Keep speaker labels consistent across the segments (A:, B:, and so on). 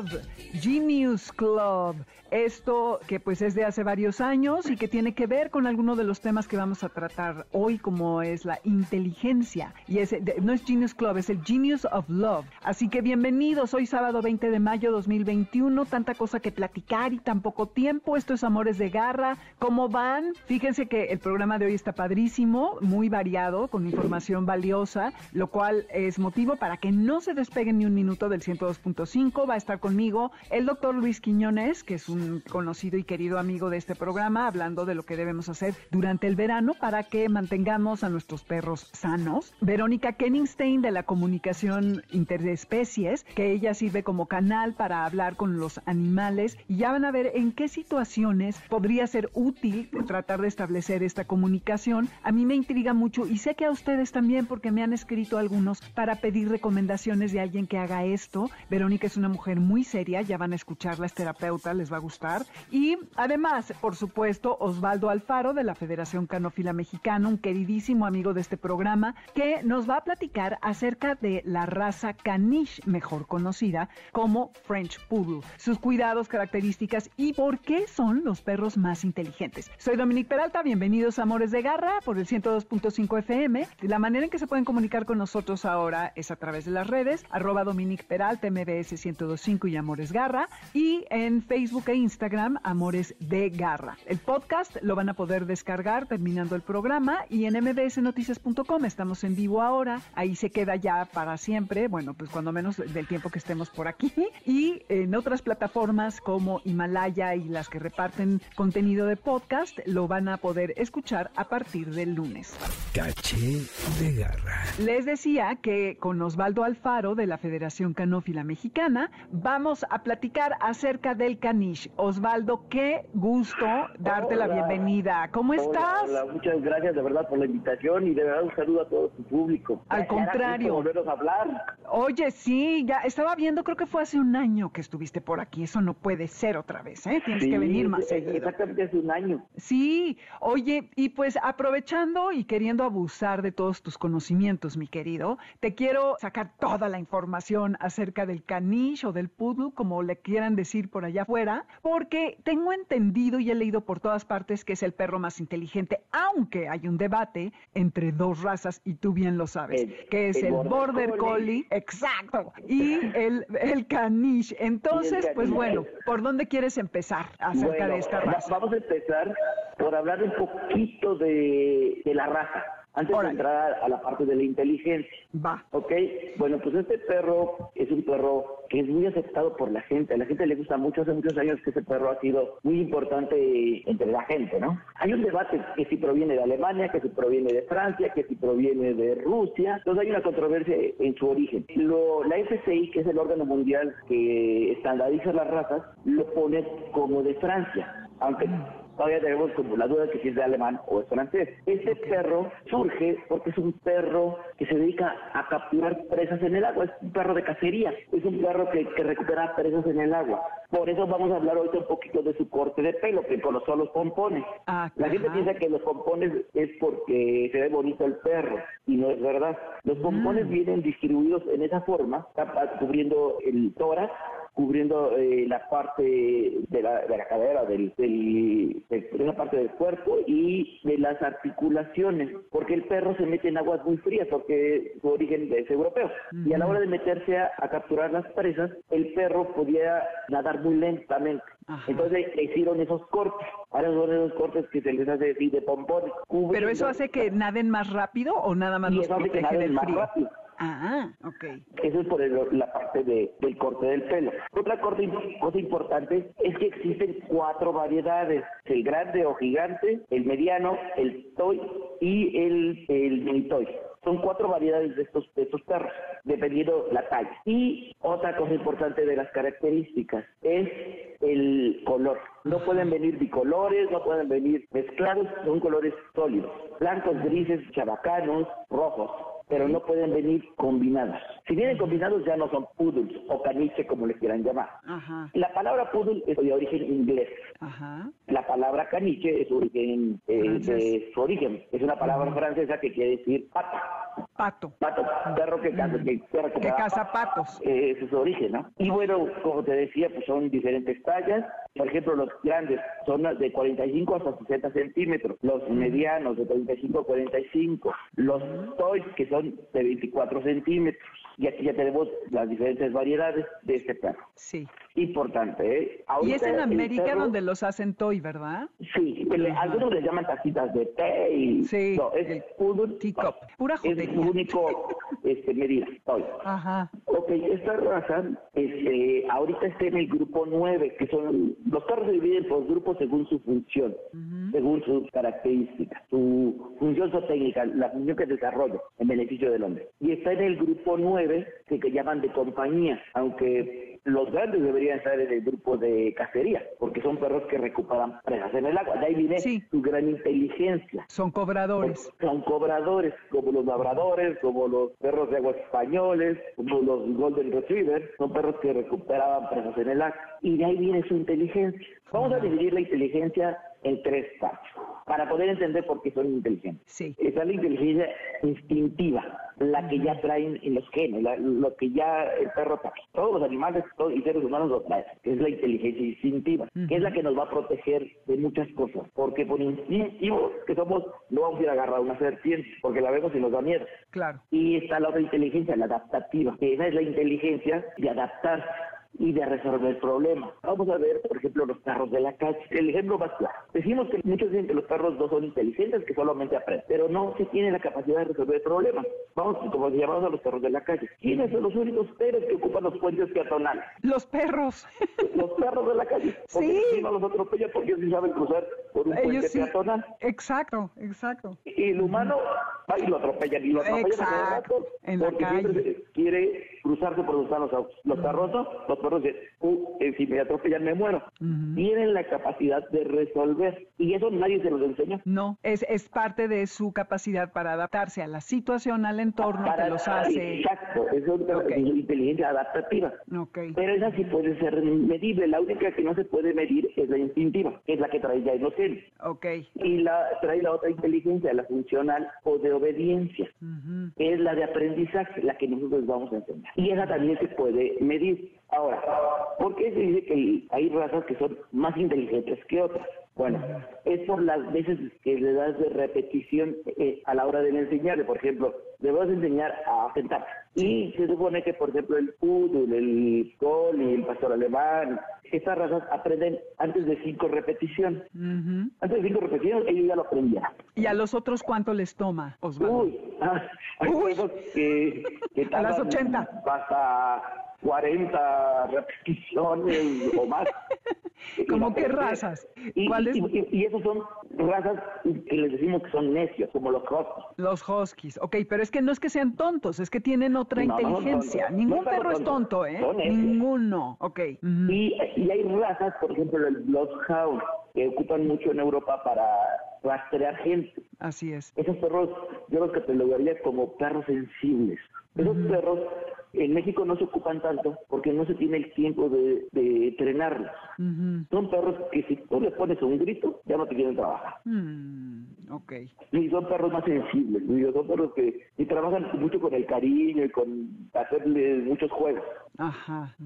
A: Club, Genius Club. Esto que pues es de hace varios años y que tiene que ver con alguno de los temas que vamos a tratar hoy como es la inteligencia. Y es, no es Genius Club, es el Genius of Love. Así que bienvenidos, hoy sábado 20 de mayo 2021, tanta cosa que platicar y tan poco tiempo. Esto es Amores de Garra. ¿Cómo van? Fíjense que el programa de hoy está padrísimo, muy variado, con información valiosa, lo cual es motivo para que no se despeguen ni un minuto del 102.5. Va a estar conmigo el doctor Luis Quiñones, que es un conocido y querido amigo de este programa, hablando de lo que debemos hacer durante el verano para que mantengamos a nuestros perros sanos. Verónica Kenningstein de la comunicación interespecies, que ella sirve como canal para hablar con los animales y ya van a ver en qué situaciones podría ser útil tratar de establecer esta comunicación. A mí me intriga mucho y sé que a ustedes también porque me han escrito algunos para pedir recomendaciones de alguien que haga esto. Verónica es una mujer muy seria, ya van a escucharla, es terapeuta, les va a gustar y además, por supuesto, Osvaldo Alfaro de la Federación Canófila Mexicana, un queridísimo amigo de este programa, que nos va a platicar acerca de la raza caniche, mejor conocida como French Poodle, sus cuidados, características y por qué son los perros más inteligentes. Soy Dominique Peralta, bienvenidos a Amores de Garra por el 102.5 FM. La manera en que se pueden comunicar con nosotros ahora es a través de las redes, arroba Dominique Peralta, MBS 102.5 y Amores Garra, y en Facebook e Instagram, Amores de Garra. El podcast lo van a poder descargar terminando el programa y en mbsnoticias.com estamos en vivo ahora. Ahí se queda ya para siempre, bueno, pues cuando menos del tiempo que estemos por aquí. Y en otras plataformas como Himalaya y las que reparten contenido de podcast, lo van a poder escuchar a partir del lunes.
B: Caché de Garra.
A: Les decía que con Osvaldo Alfaro de la Federación Canófila Mexicana vamos a platicar acerca del caniche. Osvaldo, qué gusto darte la bienvenida. ¿Cómo estás?
C: Hola, muchas gracias de verdad por la invitación y de verdad un saludo a todo tu público.
A: Al contrario.
C: volveros a hablar.
A: Oye, sí, ya estaba viendo, creo que fue hace un año que estuviste por aquí. Eso no puede ser otra vez, ¿eh? Tienes que venir más seguido.
C: Exactamente hace un año.
A: Sí, oye, y pues aprovechando y queriendo abusar de todos tus conocimientos, mi querido, te quiero sacar toda la información acerca del caniche o del poodle, como le quieran decir por allá afuera, porque tengo entendido y he leído por todas partes que es el perro más inteligente, aunque hay un debate entre dos razas y tú bien lo sabes, que es el, Border Collie, exacto, y el, el caniche. Entonces, pues bueno, ¿por dónde quieres empezar acerca de esta raza?
C: Vamos a empezar por hablar un poquito de, de la raza antes de entrar a la parte de la inteligencia.
A: Va.
C: Ok, bueno, pues este perro es un perro que es muy aceptado por la gente. A la gente le gusta mucho, hace muchos años que ese perro ha sido muy importante entre la gente, ¿no? Hay un debate que si proviene de Alemania, que si proviene de Francia, que si proviene de Rusia. Entonces hay una controversia en su origen. Lo, la FCI, que es el órgano mundial que estandariza las razas, lo pone como de Francia. Aunque todavía tenemos como la duda de que si es de alemán o es francés. Este perro surge porque es un perro que se dedica a capturar presas en el agua, es un perro de cacería, es un perro que, que recupera presas en el agua. Por eso vamos a hablar ahorita un poquito de su corte de pelo, que son los pompones.
A: Ah,
C: la gente piensa que los pompones es porque se ve bonito el perro, y no es verdad. Los pompones
A: Mm.
C: vienen distribuidos en esa forma, cubriendo el tórax, cubriendo eh, la parte de la, de la cadera, del, del- de esa parte del cuerpo y de las articulaciones, porque el perro se mete en aguas muy frías, porque su origen es europeo. Y a la hora de meterse a, a capturar las presas, el perro podía nadar muy lentamente.
A: Ajá.
C: Entonces le hicieron esos cortes. Ahora son esos cortes que se les hace así de pompones.
A: ¿Pero eso hace que naden más rápido o nada más
C: y
A: los protege del
C: más
A: frío?
C: rápido.
D: Ah, ok.
C: Eso es por el- la parte de- del corte del pelo. Otra corte- cosa importante es que existen cuatro variedades, el grande o gigante, el mediano, el toy y el, el mini toy. Son cuatro variedades de estos, de estos perros, dependiendo la talla. Y otra cosa importante de las características es el color. No pueden venir bicolores, no pueden venir mezclados, son colores sólidos. Blancos, grises, chabacanos, rojos pero no pueden venir combinados. Si vienen combinados ya no son poodles o caniche como les quieran llamar.
D: Ajá,
C: La palabra poodle es de origen inglés.
D: ajá.
C: La palabra caniche es origen, eh, de su origen. Es una palabra francesa que quiere decir pata.
D: Pato.
C: Pato, perro que caza, que, perro
D: Que
C: da
D: caza patos.
C: Eh, ese es su origen, ¿no? Y bueno, como te decía, pues son diferentes tallas. Por ejemplo, los grandes son de 45 hasta 60 centímetros. Los medianos de 35 a 45. Los toys que son de 24 centímetros. Y aquí ya tenemos las diferentes variedades de este perro.
D: Sí.
C: Importante, ¿eh?
D: Y es en América
C: perro-
D: donde los hacen toy, ¿verdad?
C: Sí, le- algunos le llaman tacitas de té y...
D: Sí,
C: No, es
D: el
C: poodle
D: teacup. Pura
C: Es único este, medida, toy.
D: Ajá.
C: Ok, esta raza este, ahorita está en el grupo 9, que son, los perros se dividen por grupos según su función, sus características, su función zootécnica, la función que desarrolla en beneficio del hombre. Y está en el grupo 9, que, que llaman de compañía, aunque los grandes deberían estar en el grupo de cacería, porque son perros que recuperan presas en el agua. De ahí viene
D: Sí.
C: su gran inteligencia.
D: Son cobradores.
C: Son cobradores, como los labradores, como los perros de agua españoles, como los golden retrievers, son perros que recuperaban presas en el agua. Y de ahí viene su inteligencia. Vamos a dividir la inteligencia en tres partes, para poder entender por qué son inteligentes.
D: Sí.
C: Está la inteligencia instintiva, la que ya traen en los genes, la- lo que ya el perro trae. Todos los animales todos, y seres humanos lo traen, que es la inteligencia instintiva, que es la que nos va a proteger de muchas cosas. Porque por instintivo que somos, no vamos a ir a agarrar una serpiente, porque la vemos y nos da miedo.
D: Claro.
C: Y está la otra inteligencia, la adaptativa, que esa es la inteligencia de adaptarse y de resolver problemas. Vamos a ver, por ejemplo, los perros de la calle. El ejemplo más claro. Decimos que muchos dicen que los perros no son inteligentes, que solamente aprenden, pero no se tienen la capacidad de resolver problemas. Vamos, como llamamos a los perros de la calle. ¿Quiénes son los únicos seres que ocupan los puentes peatonales?
D: Los perros.
C: Los perros de la calle. Porque
D: Sí.
C: los atropellan porque ellos sí saben cruzar por un puente
D: sí.
C: peatonal.
D: Exacto, exacto.
C: Y el humano va y lo atropellan. Y lo atropellan a cada
D: Exacto, en la
C: porque
D: calle.
C: siempre quiere cruzarse por donde están los autos. Los perros no. Los perros "Uh, eh, si me atropellan me muero. Tienen la capacidad de resolver. Y eso nadie se los enseña.
D: No, es, es parte de su capacidad para adaptarse a la situación, al entorno
C: Para-
D: que los hace.
C: Exacto. Es una inteligencia adaptativa.
D: Ok.
C: Pero esa sí puede ser medible. La única que no se puede medir es la instintiva, que es la que trae ya inocente.
D: Ok.
C: Y la, trae la otra inteligencia, la funcional o de obediencia, que es la de aprendizaje, la que nosotros vamos a enseñar. Y esa también se puede medir. Ahora, ¿por qué se dice que hay razas que son más inteligentes que otras? Bueno, es por las veces que le das de repetición eh, a la hora de enseñarle. Por ejemplo, le vas a enseñar a sentarse. Y se supone que, por ejemplo, el poodle, el collie, el pastor alemán, estas razas aprenden antes de cinco repeticiones. Antes de cinco repeticiones, ellos ya lo aprendían.
D: ¿Y a los otros cuánto les toma, Osvaldo?
C: Uy, ah, hay
D: Uy.
C: que, que
D: A las
C: tardan
D: 80.
C: Hasta 40 repeticiones o más.
D: ¿Cómo qué razas?
C: Y,
D: ¿Cuáles?
C: y, y- y esos son razas que les decimos que son necios, como los huskies.
D: Los huskies. Ok, pero es que no es que sean tontos, es que tienen otra
C: No,
D: inteligencia.
C: no,
D: Ningún
C: no
D: perro es tonto, ¿eh?
C: son.
D: Ninguno. Ok.
C: Y, y hay razas, por ejemplo, el Bloodhound, que ocupan mucho en Europa para rastrear gente.
D: Así es.
C: Esos perros yo los catalogaría como perros sensibles. Esos perros en México no se ocupan tanto porque no se tiene el tiempo de, de entrenarlos. Son perros que si tú les pones un grito, ya no te quieren trabajar.
D: Mm, ok.
C: Y son perros más sensibles, son perros que y trabajan mucho con el cariño y con hacerles muchos juegos.
A: Ajá.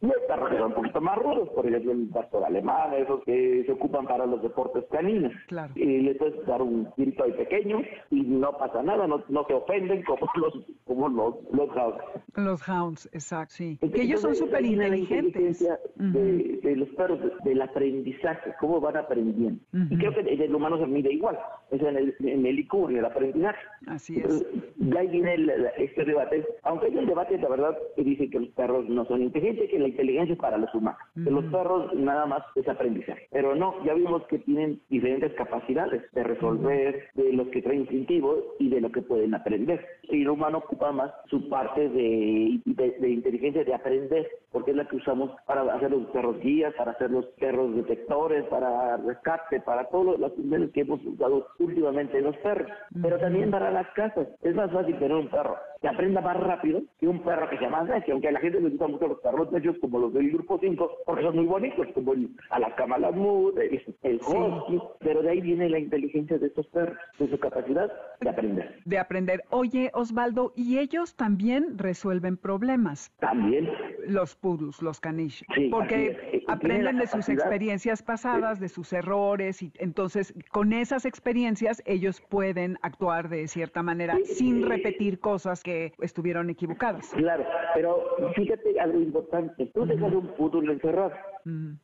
C: Y hay perros que son un poquito más rudos, por ejemplo, el pastor alemán, esos que se ocupan para los deportes caninos.
A: Claro.
C: Y le puedes dar un grito ahí pequeño y no pasa nada, no, no se ofenden como los, como los, los hounds.
A: Los hounds, exacto, sí.
C: Entonces,
A: que ellos son súper inteligentes.
C: inteligencia de, de los perros, de- del aprendizaje, cómo van aprendiendo. Y creo que en el humano se mide igual, es en el, en el IQ, en el aprendizaje.
A: Así es.
C: Entonces, de ahí viene el- este debate, aunque hay un debate, la verdad, que dice que los perros no son inteligentes, que la inteligencia es para los humanos. Que los perros nada más es aprendizaje. Pero no, ya vimos que tienen diferentes capacidades de resolver, de los que traen instintivo y de lo que pueden aprender. El humano ocupa más su parte de, de, de inteligencia de aprender, porque es la que usamos para hacer los perros guías, para hacer los perros detectores, para rescate, para todas las funciones que hemos usado últimamente en los perros. Pero también para las casas. Es más fácil tener un perro que aprenda más rápido que un perro que sea más necio, aunque la gente le gustan mucho los perros necios como los del grupo 5, porque son muy bonitos, como el Alaska Malamud, el, el Husky, pero de ahí viene la inteligencia de estos perros, de su capacidad de aprender.
A: De aprender. Oye, Osvaldo, y ellos también resuelven problemas.
C: También
A: Los poodles, los caniches,
C: Sí,
A: porque aprenden
C: la
A: de sus experiencias pasadas, de sus errores, y entonces con esas experiencias ellos pueden actuar de cierta manera sin repetir cosas que estuvieron equivocadas.
C: Claro, pero fíjate algo importante. Tú dejas un poodle encerrado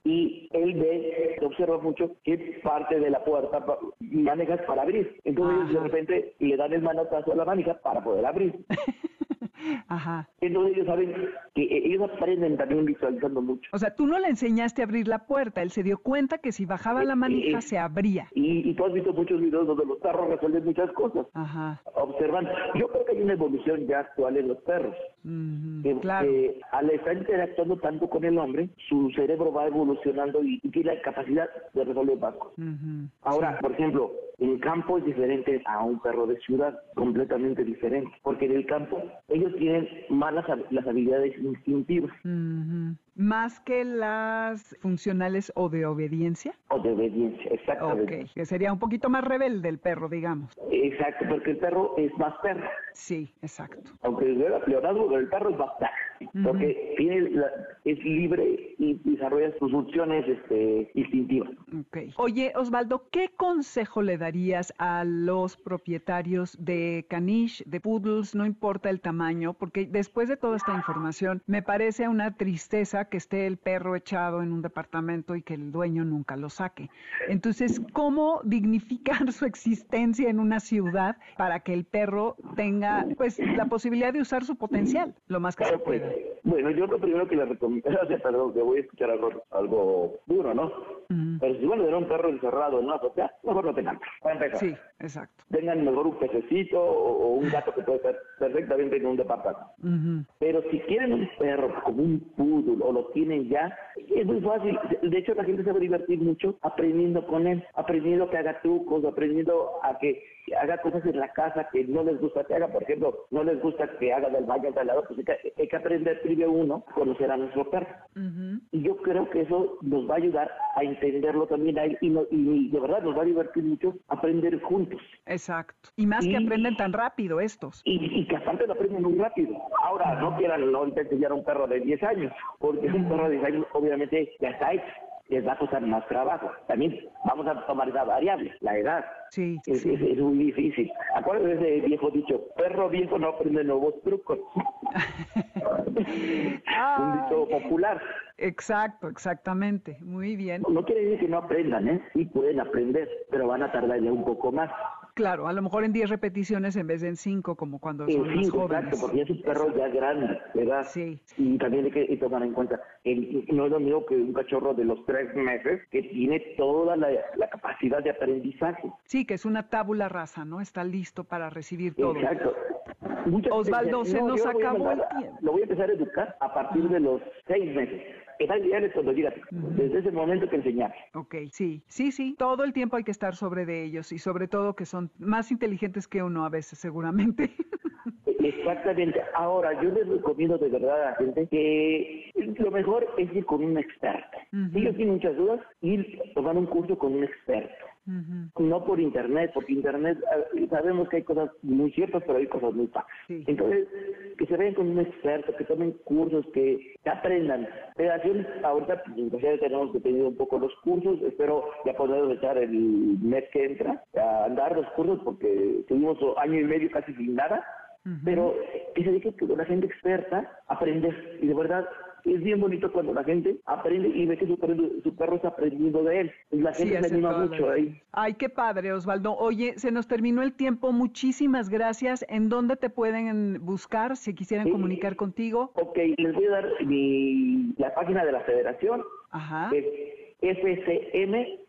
C: y él ve, observa mucho qué parte de la puerta manejas para abrir. Entonces
A: Ajá.
C: de repente le dan el manotazo a la manija para poder abrir.
A: Ajá.
C: Entonces ellos saben que eh, ellos aprenden también visualizando mucho.
A: O sea, tú no le enseñaste a abrir la puerta, él se dio cuenta que si bajaba la manija
C: eh,
A: se abría.
C: Y, y tú has visto muchos videos donde los perros resuelven muchas cosas.
A: Ajá.
C: Observan. Yo creo que hay una evolución ya actual en los perros.
A: Ujú,
C: que,
A: Claro.
C: que al estar interactuando tanto con el hombre, su cerebro va evolucionando y, y tiene la capacidad de resolver cosas.
A: Ujú.
C: Ahora, por ejemplo, en campo es diferente a un perro de ciudad, completamente diferente, porque en el campo ellos tienen más las, las habilidades instintivas
A: Ujú. Más que las funcionales o de obediencia.
C: o de obediencia, exactamente.
A: Ok, que sería un poquito más rebelde el perro, digamos.
C: Exacto, porque el perro es más perro.
A: Sí, exacto.
C: Aunque pero el perro es más perro. Porque tiene la- es libre y desarrolla sus funciones este, instintivas.
A: Ok. Oye, Osvaldo, ¿qué consejo le darías a los propietarios de caniche, de poodles, no importa el tamaño? Porque después de toda esta información, me parece una tristeza que esté el perro echado en un departamento y que el dueño nunca lo saque. Entonces, ¿cómo dignificar su existencia en una ciudad para que el perro tenga, pues, la posibilidad de usar su potencial lo más que se
C: Ok.
A: pueda?
C: Bueno, yo lo primero que le recomiendo, perdón, que voy a escuchar algo, algo duro, ¿no? Pero si van a tener un perro encerrado en una azotea, mejor no tengan.
A: Sí, exacto.
C: Tengan mejor un pececito o, o un gato que puede estar perfectamente en un departamento. Pero si quieren un perro como un poodle o lo tienen ya, es muy fácil. De- hecho, la gente se va a divertir mucho aprendiendo con él, aprendiendo que haga trucos, aprendiendo a que haga cosas en la casa que no les gusta que haga. Por ejemplo, no les gusta que haga del baño al lado, pues hay que, hay que aprender primero uno, a conocer a nuestro perro.
A: Ujú.
C: Y yo creo que eso nos va a ayudar a entenderlo también a él y, no- y de verdad nos va a divertir mucho aprender juntos.
A: Exacto. Y más que
C: Y-
A: aprenden tan rápido estos.
C: Y, y que aparte lo aprenden muy rápido. Ahora, no quieran no enseñar a un perro de 10 años, porque un perro de 10 años obviamente ya está hecho. Les va a costar más trabajo. También vamos a tomar esa variable, la edad.
A: Sí,
C: Es,
A: sí.
C: es- es muy difícil. Acuérdense de ese viejo dicho, perro viejo no aprende nuevos trucos. un dicho popular.
A: Exacto, exactamente. Muy bien.
C: No quiere decir que no aprendan, ¿eh? Sí pueden aprender, pero van a tardar ya un poco más.
A: Claro, a lo mejor en 10 repeticiones en vez de en 5, como cuando
C: En
A: son más
C: cinco,
A: jóvenes.
C: exacto, porque ya es un perro ya grande, ¿verdad?
A: Sí.
C: Y también hay que tomar en cuenta, el, no es lo mismo que un cachorro de los tres meses que tiene toda la, la capacidad de aprendizaje.
A: Sí, que es una tábula rasa, ¿no? Está listo para recibir todo.
C: Exacto. Muchas
A: Osvaldo,
C: veces,
A: se
C: no,
A: nos acabó el tiempo.
C: Lo voy a empezar a educar a partir de los seis meses. Edad ideal es cuando llega, desde ese momento que enseñar.
A: Ok, sí, sí, sí. Todo el tiempo hay que estar sobre de ellos y sobre todo que son más inteligentes que uno a veces, seguramente.
C: Exactamente. Ahora, yo les recomiendo de verdad a la gente que lo mejor es ir con un experto. Si ellos tienen muchas dudas, ir a tomar un curso con un experto. No por internet, porque internet eh, sabemos que hay cosas muy ciertas, pero hay cosas muy falsas.
A: Sí.
C: Entonces, que se vean con un experto, que tomen cursos, que, aprendan. Federación, ahorita, pues, ya tenemos detenido un poco los cursos, espero ya poder echar el mes que entra a andar los cursos porque tuvimos año y medio casi sin nada, pero que se dedique con la gente experta a aprender. Y de verdad es bien bonito cuando la gente aprende y ve que su perro, está aprendiendo de él. La gente se anima mucho ahí.
A: Ay, qué padre, Osvaldo. Oye, se nos terminó el tiempo. Muchísimas gracias. ¿En dónde te pueden buscar si quisieran comunicar contigo?
C: Ok, les voy a dar mi, la página de la federación.
A: Ajá.
C: Es fcm.mx.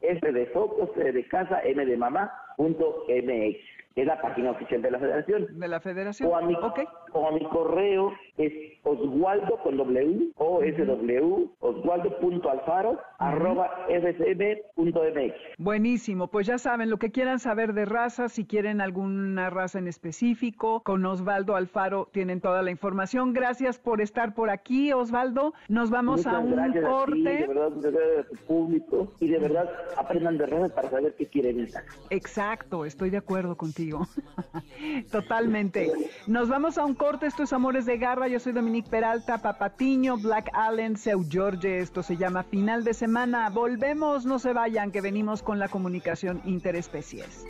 C: F de foco, C de casa, M de mamá, punto MX es la página oficial de la federación.
A: De la federación.
C: O a mi, o a mi correo es oswaldo con W, O S W, oswaldo.alfaro, arroba fsm.mx.
A: Buenísimo, pues ya saben, lo que quieran saber de raza, si quieren alguna raza en específico, con Osvaldo Alfaro tienen toda la información. Gracias por estar por aquí, Osvaldo. Nos vamos a un corte.
C: de verdad, de tu público y de verdad aprendan de raza para saber qué quieren estar.
A: Exacto, estoy de acuerdo contigo. Totalmente. Nos vamos a un corte, esto es Amores de Garra, yo soy Dominique Peralta, Papatiño, Black Allen, Seu George, esto se llama Final de Semana. Volvemos, no se vayan, que venimos con la comunicación interespecies.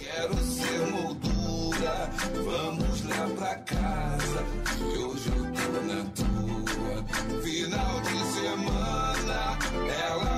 E: Final de semana, ela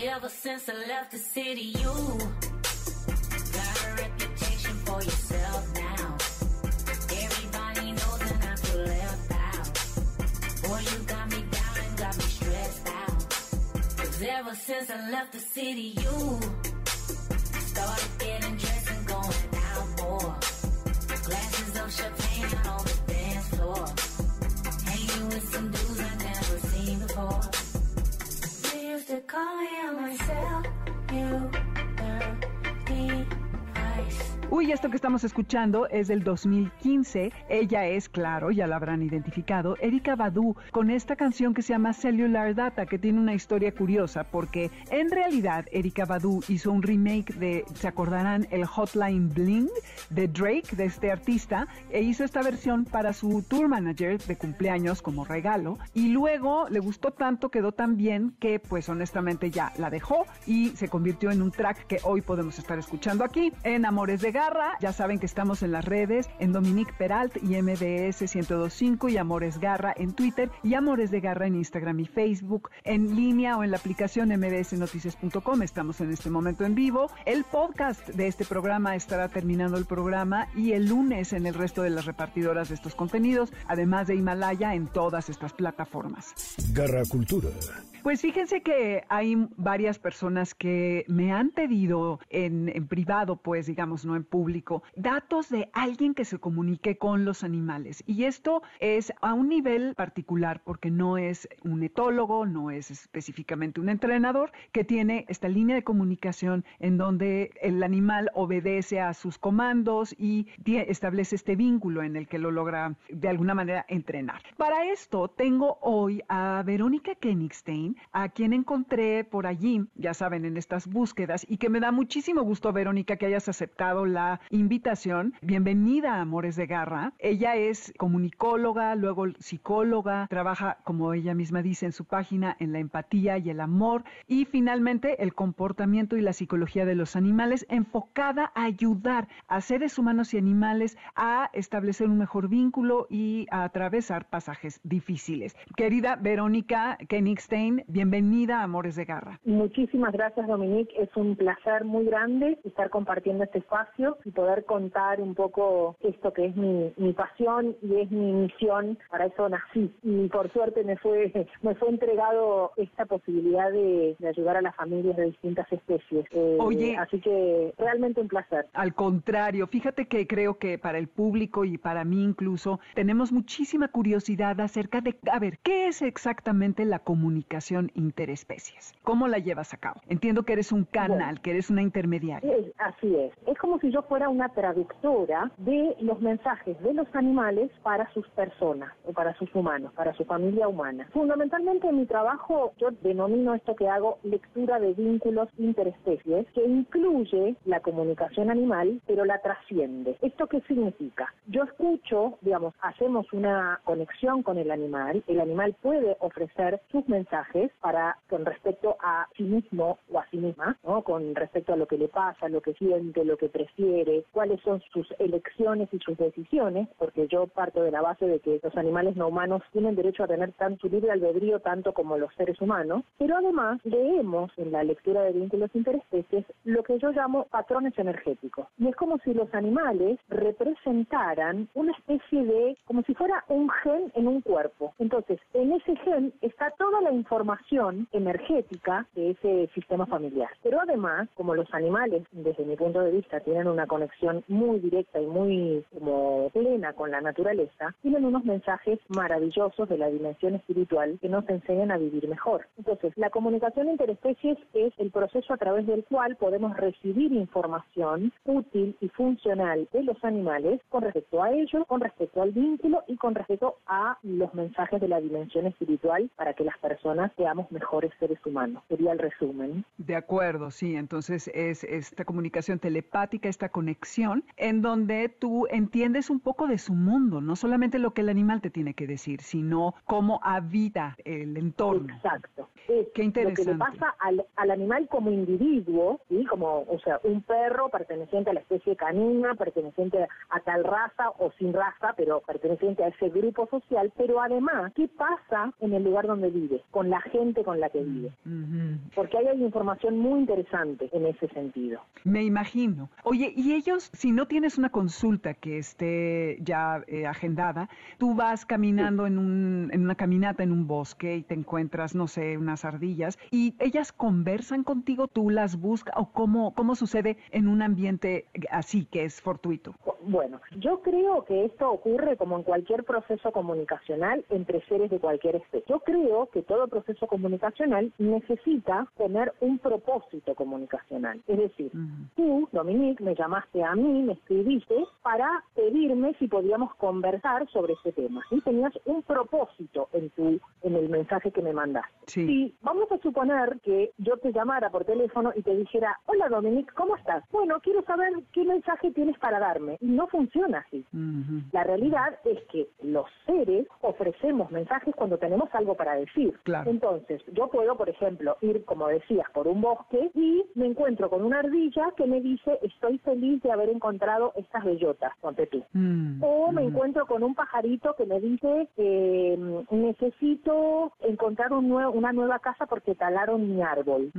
B: Ever since I left the city, you got a reputation for yourself now. Everybody knows that I feel left out. Boy, you got me down and got me stressed out. Cause ever since I left the city, you started getting dressed and going out more. Glasses of champagne on the dance floor. Hanging with some dudes I never seen before. You used to call on myself, you Uy, esto que estamos escuchando es del 2015. Ella es, claro, ya la habrán identificado, Erika Badu, con esta canción que se llama Cellular Data, que tiene una historia curiosa, porque en realidad Erika Badu hizo un remake de, ¿se acordarán? El Hotline Bling de Drake, de este artista, e hizo esta versión para su tour manager de cumpleaños como regalo, y luego le gustó tanto, quedó tan bien, que pues honestamente ya la dejó y se convirtió en un track que hoy podemos estar escuchando aquí en Amores de Garra. Ya saben que estamos en las redes, en Dominique Peralt y MBS 1025 y Amores Garra en Twitter y Amores de Garra en Instagram y Facebook, en línea o en la aplicación mbsnoticias.com. Estamos en este momento en vivo. El podcast de este programa estará terminando el programa y el lunes en el resto de las repartidoras de estos contenidos, además de Himalaya en todas estas plataformas. Garra Cultura.
A: Pues fíjense que hay varias personas que me han pedido en, en, privado, pues digamos, no en público, datos de alguien que se comunique con los animales. Y esto es a un nivel particular porque no es un etólogo, no es específicamente un entrenador que tiene esta línea de comunicación en donde el animal obedece a sus comandos y establece este vínculo en el que lo logra de alguna manera entrenar. Para esto tengo hoy a Verónica Kenigstein, a quien encontré por allí, ya saben, en estas búsquedas, y que me da muchísimo gusto, Verónica, que hayas aceptado la invitación. Bienvenida a Amores de Garra. Ella es comunicóloga, luego psicóloga, trabaja, como ella misma dice en su página, en la empatía y el amor, y finalmente el comportamiento y la psicología de los animales, enfocada a ayudar a seres humanos y animales a establecer un mejor vínculo y a atravesar pasajes difíciles. Querida Verónica Kenigstein, bienvenida a Amores de Garra.
F: Muchísimas gracias, Dominique. Es un placer muy grande estar compartiendo este espacio y poder contar un poco esto que es mi, pasión y es mi misión. Para eso nací. Y por suerte me fue, me fue entregado esta posibilidad de, ayudar a las familias de distintas especies.
A: Eh, Oye.
F: Así que realmente un placer.
A: Al contrario, fíjate que creo que para el público y para mí incluso tenemos muchísima curiosidad acerca de, a ver, ¿qué es exactamente la comunicación interespecies? ¿Cómo la llevas a cabo? Entiendo que eres un canal, que eres una intermediaria.
F: así es. Es como si yo fuera una traductora de los mensajes de los animales para sus personas o para sus humanos, para su familia humana. Fundamentalmente en mi trabajo yo denomino esto que hago lectura de vínculos interespecies, que incluye la comunicación animal, pero la trasciende. ¿Esto qué significa? Yo escucho, digamos, hacemos una conexión con el animal, el animal puede ofrecer sus mensajes para con respecto a sí mismo o a sí misma, ¿no? con respecto a lo que le pasa, lo que siente, lo que prefiere, cuáles son sus elecciones y sus decisiones, porque yo parto de la base de que los animales no humanos tienen derecho a tener tanto libre albedrío tanto como los seres humanos, pero además leemos en la lectura de vínculos interespecies que yo llamo patrones energéticos. Y es como si los animales representaran una especie de, como si fuera un gen en un cuerpo. Entonces, en ese gen está toda la información energética de ese sistema familiar. Pero además, como los animales, desde mi punto de vista, tienen una conexión muy directa y muy como plena con la naturaleza, tienen unos mensajes maravillosos de la dimensión espiritual que nos enseñan a vivir mejor. Entonces, la comunicación interespecies es el proceso a través del cual podemos recibir información útil y funcional de los animales con respecto a ellos, con respecto al vínculo y con respecto a los mensajes de la dimensión espiritual para que las personas seamos mejores seres humanos. Sería el resumen.
A: De acuerdo, sí. Entonces es esta comunicación telepática, esta conexión, en donde tú entiendes un poco de su mundo, no solamente lo que el animal te tiene que decir, sino cómo habita el entorno.
F: Exacto.
A: Qué interesante.
F: Lo que le pasa al, al animal como individuo, ¿sí? como o sea, un perro perteneciente a la especie canina, perteneciente a tal raza o sin raza, pero perteneciente a ese grupo social, pero además, ¿qué pasa en el lugar donde vive, con la gente con la que vive? Porque ahí hay información muy interesante en ese sentido.
A: Me imagino. Oye, y ellos, si no tienes una consulta que esté ya eh, agendada, tú vas caminando en, un, en una caminata en un bosque y te encuentras, no sé, unas ardillas, y ellas conversan contigo, tú las buscas, o cómo, cómo sucede en un ambiente así que es fortuito.
F: Bueno, yo creo que esto ocurre como en cualquier proceso comunicacional entre seres de cualquier especie. Yo creo que todo proceso comunicacional necesita tener un propósito comunicacional. Es decir, tú, Dominique, me llamaste a mí, me escribiste para pedirme si podíamos conversar sobre ese tema. Y tenías un propósito en tu, en el mensaje que me mandaste.
A: Sí.
F: vamos a suponer que yo te llamara por teléfono y te dijera, hola Dominique, ¿cómo estás? Bueno, quiero saber qué mensaje tienes para darme. Y no funciona así. La realidad es que los seres ofrecemos mensajes cuando tenemos algo para decir. Entonces, yo puedo, por ejemplo, ir, como decías, por un bosque y me encuentro con una ardilla que me dice, estoy feliz de haber encontrado estas bellotas, ponte tú.
A: Mm,
F: o me encuentro con un pajarito que me dice, eh, necesito encontrar un una nueva casa porque talaron mi árbol.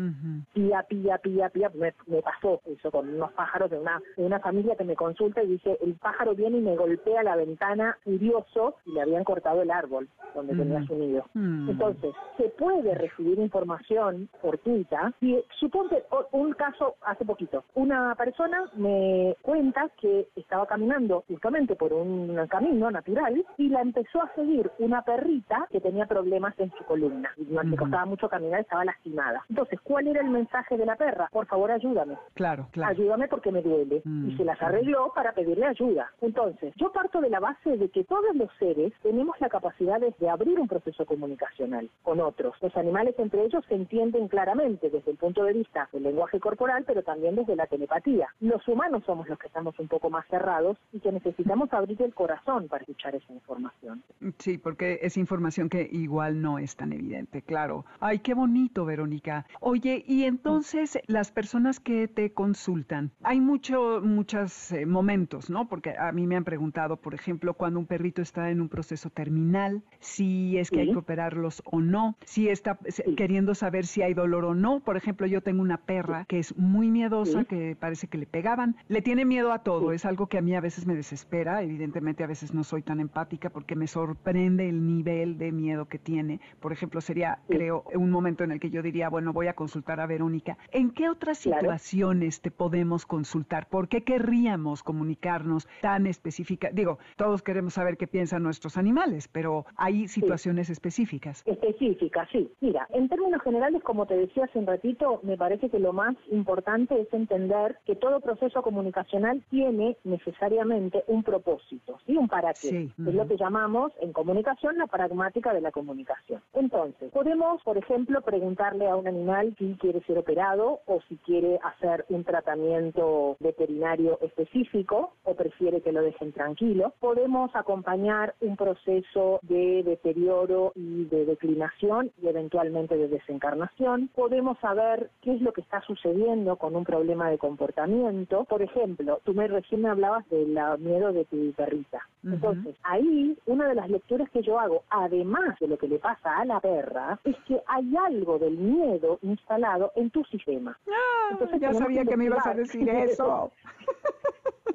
F: Pía, pía, pía, pía, me, pasó eso con unos pájaros de una, de una familia que me consulta y dice, el pájaro viene y me golpea la ventana furioso y le habían cortado el árbol donde tenía su nido. Entonces, se puede recibir información fortuita y suponte un caso hace poquito. Una persona me cuenta que estaba caminando justamente por un camino natural y la empezó a seguir una perrita que tenía problemas en su columna. Y no le costaba mucho caminar, estaba lastimada. Entonces, ¿cuál era el mensaje de la perra? Por favor, ayúdame.
A: Claro, claro.
F: Ayúdame porque me duele. Y se las arregló para pedirle ayuda. Entonces, yo parto de la base de que todos los seres tenemos la capacidad de, abrir un proceso comunicacional con otros. Los animales entre ellos se entienden claramente desde el punto de vista del lenguaje corporal, pero también desde la telepatía. Los humanos somos los que estamos un poco más cerrados y que necesitamos abrir el corazón para escuchar esa información.
A: Sí, porque es información que igual no es tan evidente, claro. Ay, qué bonito, Verónica. Oye, y entonces las personas que te consultan, hay mucho, muchos eh, momentos, ¿no? Porque a mí me han preguntado, por ejemplo, cuando un perrito está en un proceso terminal, si es que hay que operarlos o no, si está queriendo saber si hay dolor o no. Por ejemplo, yo tengo una perra que es muy miedosa, que parece que le pegaban. Le tiene miedo a todo, es algo que a mí a veces me desespera. Evidentemente a veces no soy tan empática porque me sorprende el nivel de miedo que tiene. Por ejemplo, sería, creo, un momento en el que yo diría, bueno, voy a consultar a Verónica. ¿En qué otras situaciones te podemos consultar? ¿Por qué querríamos comunicarnos tan específica? Digo, todos queremos saber qué piensan nuestros animales, pero hay situaciones específicas.
F: Específicas, sí. Mira, en términos generales, como te decía hace un ratito, me parece que lo más importante es entender que todo proceso comunicacional tiene necesariamente un propósito, ¿sí? Un para qué. Es lo que llamamos en comunicación la pragmática de la comunicación. Entonces, podemos, por ejemplo, preguntarle a un animal si quiere ser operado o si quiere hacer un tratamiento veterinario específico o prefiere que lo dejen tranquilo. Podemos acompañar un proceso de deterioro y de declinación y eventualmente de desencarnación. Podemos saber qué es lo que está sucediendo con un problema de comportamiento. Por ejemplo, tú me recién me hablabas del miedo de tu perrita. Entonces, ahí una de las lecturas que yo hago, además de lo que le pasa a la perra, es que hay algo del miedo instalado en tu sistema.
A: Ah, Entonces, ya sabía que, me ibas a decir eso.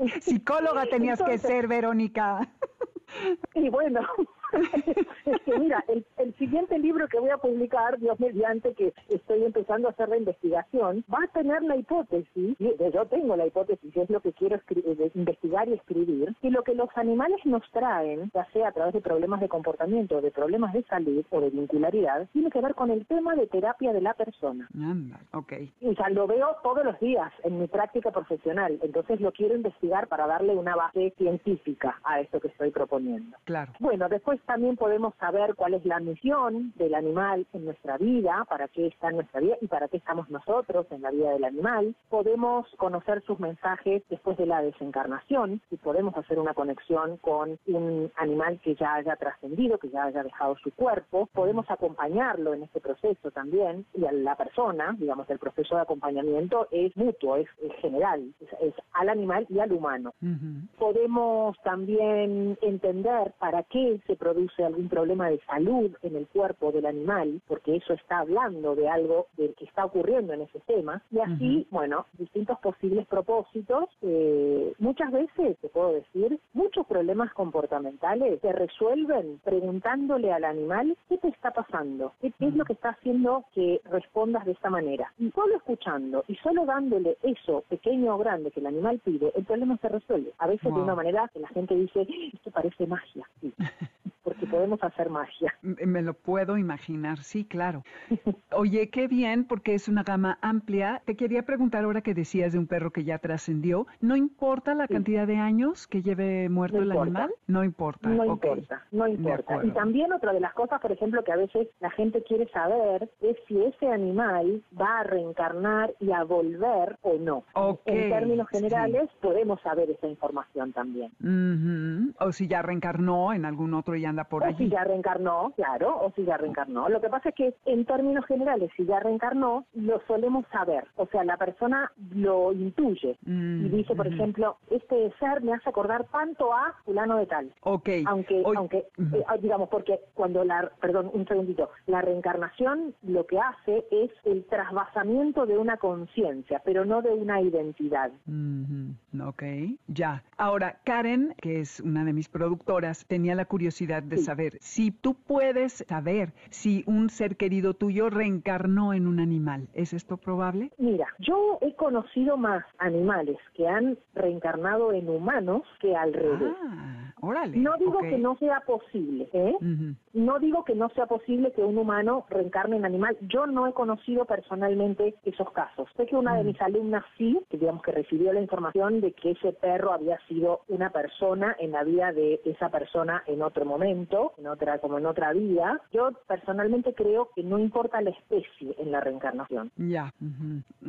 A: Psicóloga tenías que ser, Verónica.
F: Y bueno, es que mira, el, siguiente libro que voy a publicar, Dios mediante, que estoy empezando a hacer la investigación, va a tener la hipótesis, yo tengo la hipótesis, es lo que quiero investigar y escribir, que lo que los animales nos traen, ya sea a través de problemas de comportamiento, de problemas de salud o de vincularidad, tiene que ver con el tema de terapia de la persona.
A: ok.
F: O sea, lo veo todos los días en mi práctica profesional, entonces lo quiero investigar para darle una base científica a esto que estoy proponiendo.
A: Claro.
F: Bueno, después también podemos saber cuál es la misión del animal en nuestra vida, para qué está en nuestra vida y para qué estamos nosotros en la vida del animal. Podemos conocer sus mensajes después de la desencarnación y podemos hacer una conexión con un animal que ya haya trascendido, que ya haya dejado su cuerpo. Podemos acompañarlo en este proceso también y a la persona, digamos, el proceso de acompañamiento es mutuo, es, general, es, al animal y al humano. Podemos también entender para qué se produce algún problema de salud en el cuerpo del animal, porque eso está hablando de algo del que está ocurriendo en ese tema, y así, bueno, distintos posibles propósitos. Eh, muchas veces, te puedo decir, muchos problemas comportamentales se resuelven preguntándole al animal qué te está pasando, qué, es lo que está haciendo que respondas de esta manera. Y solo escuchando y solo dándole eso pequeño o grande que el animal pide, el problema se resuelve. A veces de una manera que la gente dice, esto parece magia. porque podemos hacer magia.
A: Me lo puedo imaginar, sí, claro. Oye, qué bien, porque es una gama amplia. Te quería preguntar ahora que decías de un perro que ya trascendió, ¿no importa la cantidad de años que lleve muerto el animal? No importa.
F: No importa, no importa. Y también otra de las cosas, por ejemplo, que a veces la gente quiere saber es si ese animal va a reencarnar y a volver o no. En términos generales, podemos saber esa información también.
A: O si ya reencarnó en algún otro y por
F: o si ya reencarnó, claro, o si ya reencarnó. Lo que pasa es que en términos generales, si ya reencarnó, lo solemos saber. O sea, la persona lo intuye y dice, por ejemplo, este ser me hace acordar tanto a fulano de tal.
A: Ok.
F: Aunque, aunque eh, digamos, porque cuando la, perdón, un segundito, la reencarnación lo que hace es el trasvasamiento de una conciencia, pero no de una identidad.
A: Ok, ya. Ahora, Karen, que es una de mis productoras, tenía la curiosidad de saber si tú puedes saber si un ser querido tuyo reencarnó en un animal. ¿Es esto probable?
F: Mira, yo he conocido más animales que han reencarnado en humanos que al revés.
A: Ah, órale.
F: No digo que no sea posible, ¿eh? No digo que no sea posible que un humano reencarne en animal. Yo no he conocido personalmente esos casos. Sé que una de mis alumnas sí, que digamos que recibió la información de que ese perro había sido una persona en la vida de esa persona en otro momento en otra, como en otra vida. Yo personalmente creo que no importa la especie en la reencarnación.
A: Ya,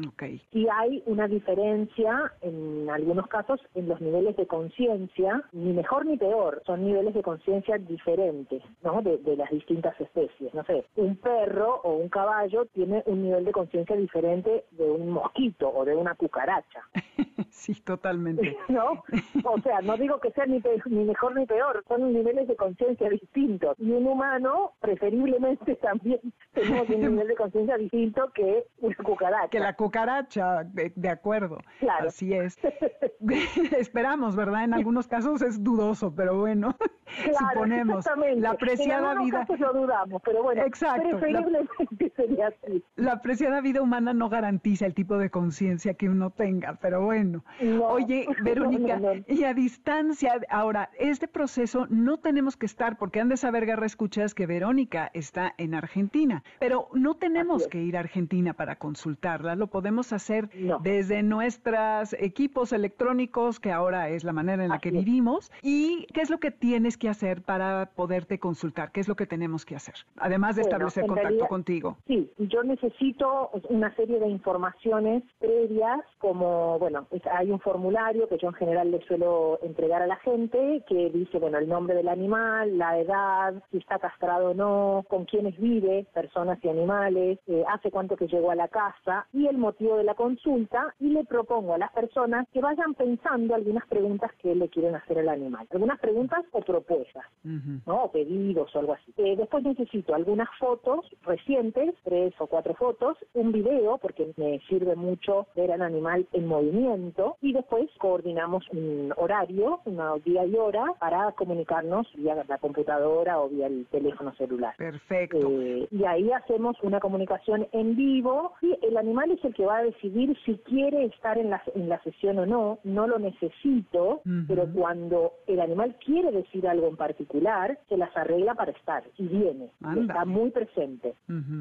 F: okay. Y hay una diferencia en algunos casos en los niveles de conciencia, ni mejor ni peor, son niveles de conciencia diferentes, ¿no? De, de, las distintas especies. No sé, un perro o un caballo tiene un nivel de conciencia diferente de un mosquito o de una cucaracha.
A: sí, totalmente.
F: ¿No? O sea, no digo que sea ni, ni mejor ni peor, son niveles de conciencia distintos. Y un humano, preferiblemente, también tenemos un nivel de conciencia distinto que una cucaracha.
A: Que la cucaracha, de, acuerdo.
F: Claro.
A: Así es. Esperamos, ¿verdad? En algunos casos es dudoso, pero bueno,
F: claro,
A: suponemos. La apreciada
F: en
A: vida.
F: Casos lo dudamos, pero bueno,
A: Exacto.
F: preferiblemente sería así.
A: La apreciada vida humana no garantiza el tipo de conciencia que uno tenga, pero bueno. Oye, Verónica, y a distancia, ahora, este proceso no tenemos que estar, porque han de saber, Garra, escuchas que Verónica está en Argentina, pero no tenemos que ir a Argentina para consultarla, lo podemos hacer desde nuestros equipos electrónicos, que ahora es la manera en la que vivimos, y qué es lo que tienes que hacer para poderte consultar, qué es lo que tenemos que hacer, además de establecer contacto contigo.
F: Sí, yo necesito una serie de informaciones previas, como, bueno, hay un formulario que yo en general le suelo entregar a la gente, que dice, bueno, el nombre del animal, la edad, si está castrado o no, con quiénes vive, personas y animales, eh, hace cuánto que llegó a la casa y el motivo de la consulta y le propongo a las personas que vayan pensando algunas preguntas que le quieren hacer al animal. Algunas preguntas o propuestas, ¿no? O pedidos o algo así. Eh, después necesito algunas fotos recientes, tres o cuatro fotos, un video, porque me sirve mucho ver al animal en movimiento y después coordinamos un horario, una día y hora para comunicarnos vía la computadora o vía el teléfono celular.
A: Perfecto.
F: Eh, y ahí hacemos una comunicación en vivo y el animal es el que va a decidir si quiere estar en la, en la sesión o no. No lo necesito, pero cuando el animal quiere decir algo en particular, se las arregla para estar y viene. Está muy presente.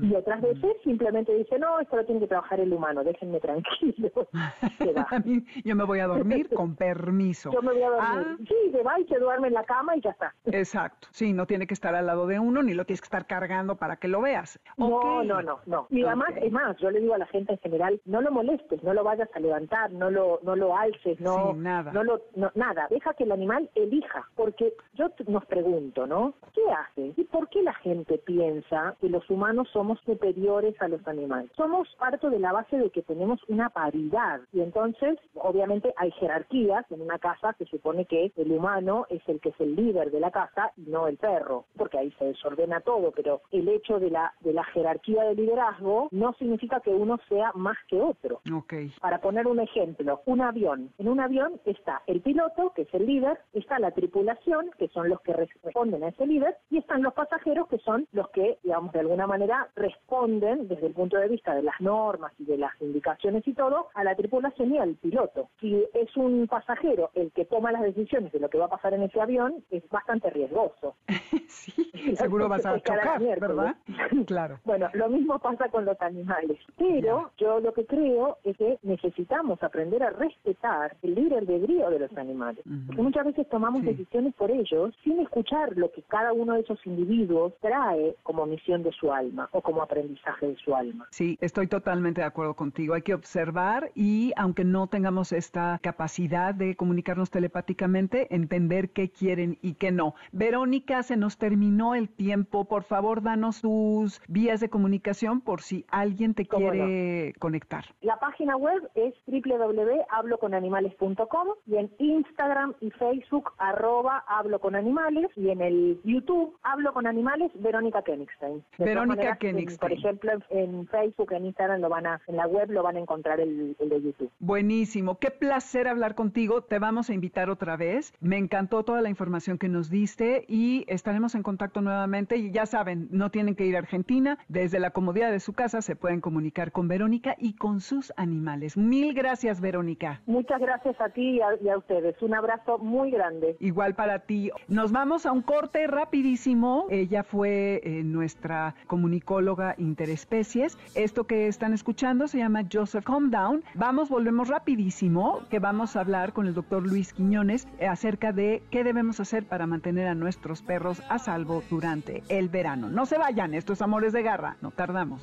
F: Y otras veces simplemente dice, no, esto lo tiene que trabajar el humano, déjenme tranquilo.
A: Yo me voy a dormir con permiso.
F: Yo me voy a dormir. Ah. Sí, se va y se duerme en la cama y ya está.
A: Exacto. Sí, no tiene que estar al lado de uno, ni lo tienes que estar cargando para que lo veas.
F: No, no, no, no. Y además, es más, yo le digo a la gente en general, no lo molestes, no lo vayas a levantar, no lo, no lo alces, no,
A: nada.
F: no lo, nada. Deja que el animal elija, porque yo nos pregunto, ¿no? ¿Qué hace? ¿Y por qué la gente piensa que los humanos somos superiores a los animales? Somos parte de la base de que tenemos una paridad y entonces, obviamente, hay jerarquías en una casa se supone que el humano es el que es el líder de la casa y no el perro, porque ahí se desordena todo, pero el hecho de la, de la jerarquía de liderazgo no significa que uno sea más que otro.
A: Okay.
F: Para poner un ejemplo, un avión. En un avión está el piloto, que es el líder, está la tripulación, que son los que responden a ese líder, y están los pasajeros, que son los que, digamos, de alguna manera responden desde el punto de vista de las normas y de las indicaciones y todo, a la tripulación y al piloto. Si es un pasajero el que toma las decisiones de lo que va a pasar en ese avión, es bastante riesgoso.
A: sí, seguro vas a chocar, ¿verdad? claro.
F: Bueno, lo mismo pasa con los animales. Pero yo lo que creo es que necesitamos aprender a respetar el libre albedrío de los animales. Porque muchas veces tomamos decisiones por ellos sin escuchar lo que cada uno de esos individuos trae como misión de su alma o como aprendizaje de su alma.
A: Sí, estoy totalmente de acuerdo contigo. Hay que observar y aunque no tengamos esta capacidad de comunicarnos telepáticamente, entender qué quieren y qué no. Verónica, se nos terminó el tiempo. Por favor, danos tus vías de comunicación por si alguien te quiere conectar.
F: La página web es www.habloconanimales.com y en Instagram y Facebook arroba hablo con animales y en el YouTube hablo con animales Verónica Kenigstein.
A: Verónica Kenigstein.
F: Por ejemplo, en, Facebook, en Instagram lo van a, en la web lo van a encontrar el, el de YouTube.
A: Buenísimo, qué placer hablar contigo. Te vamos a invitar otra vez. Me encantó toda la información que nos diste y estaremos en contacto nuevamente. Y ya saben, no tienen que ir a Argentina. Desde la comodidad de su casa se pueden comunicar con Verónica y con sus animales. Mil gracias, Verónica.
F: Muchas gracias a ti y a, ustedes. Un abrazo muy grande.
A: Igual para ti. Nos vamos a un corte rapidísimo. Ella fue eh, nuestra comunicóloga interespecies. Esto que están escuchando se llama Joseph Calm Down. Vamos, volvemos rapidísimo, que vamos a hablar con el doctor Luis Quiñones eh, acerca de qué debemos hacer para mantener a nuestros perros a salvo durante el verano. No se vayan, estos amores de garra, no tardamos.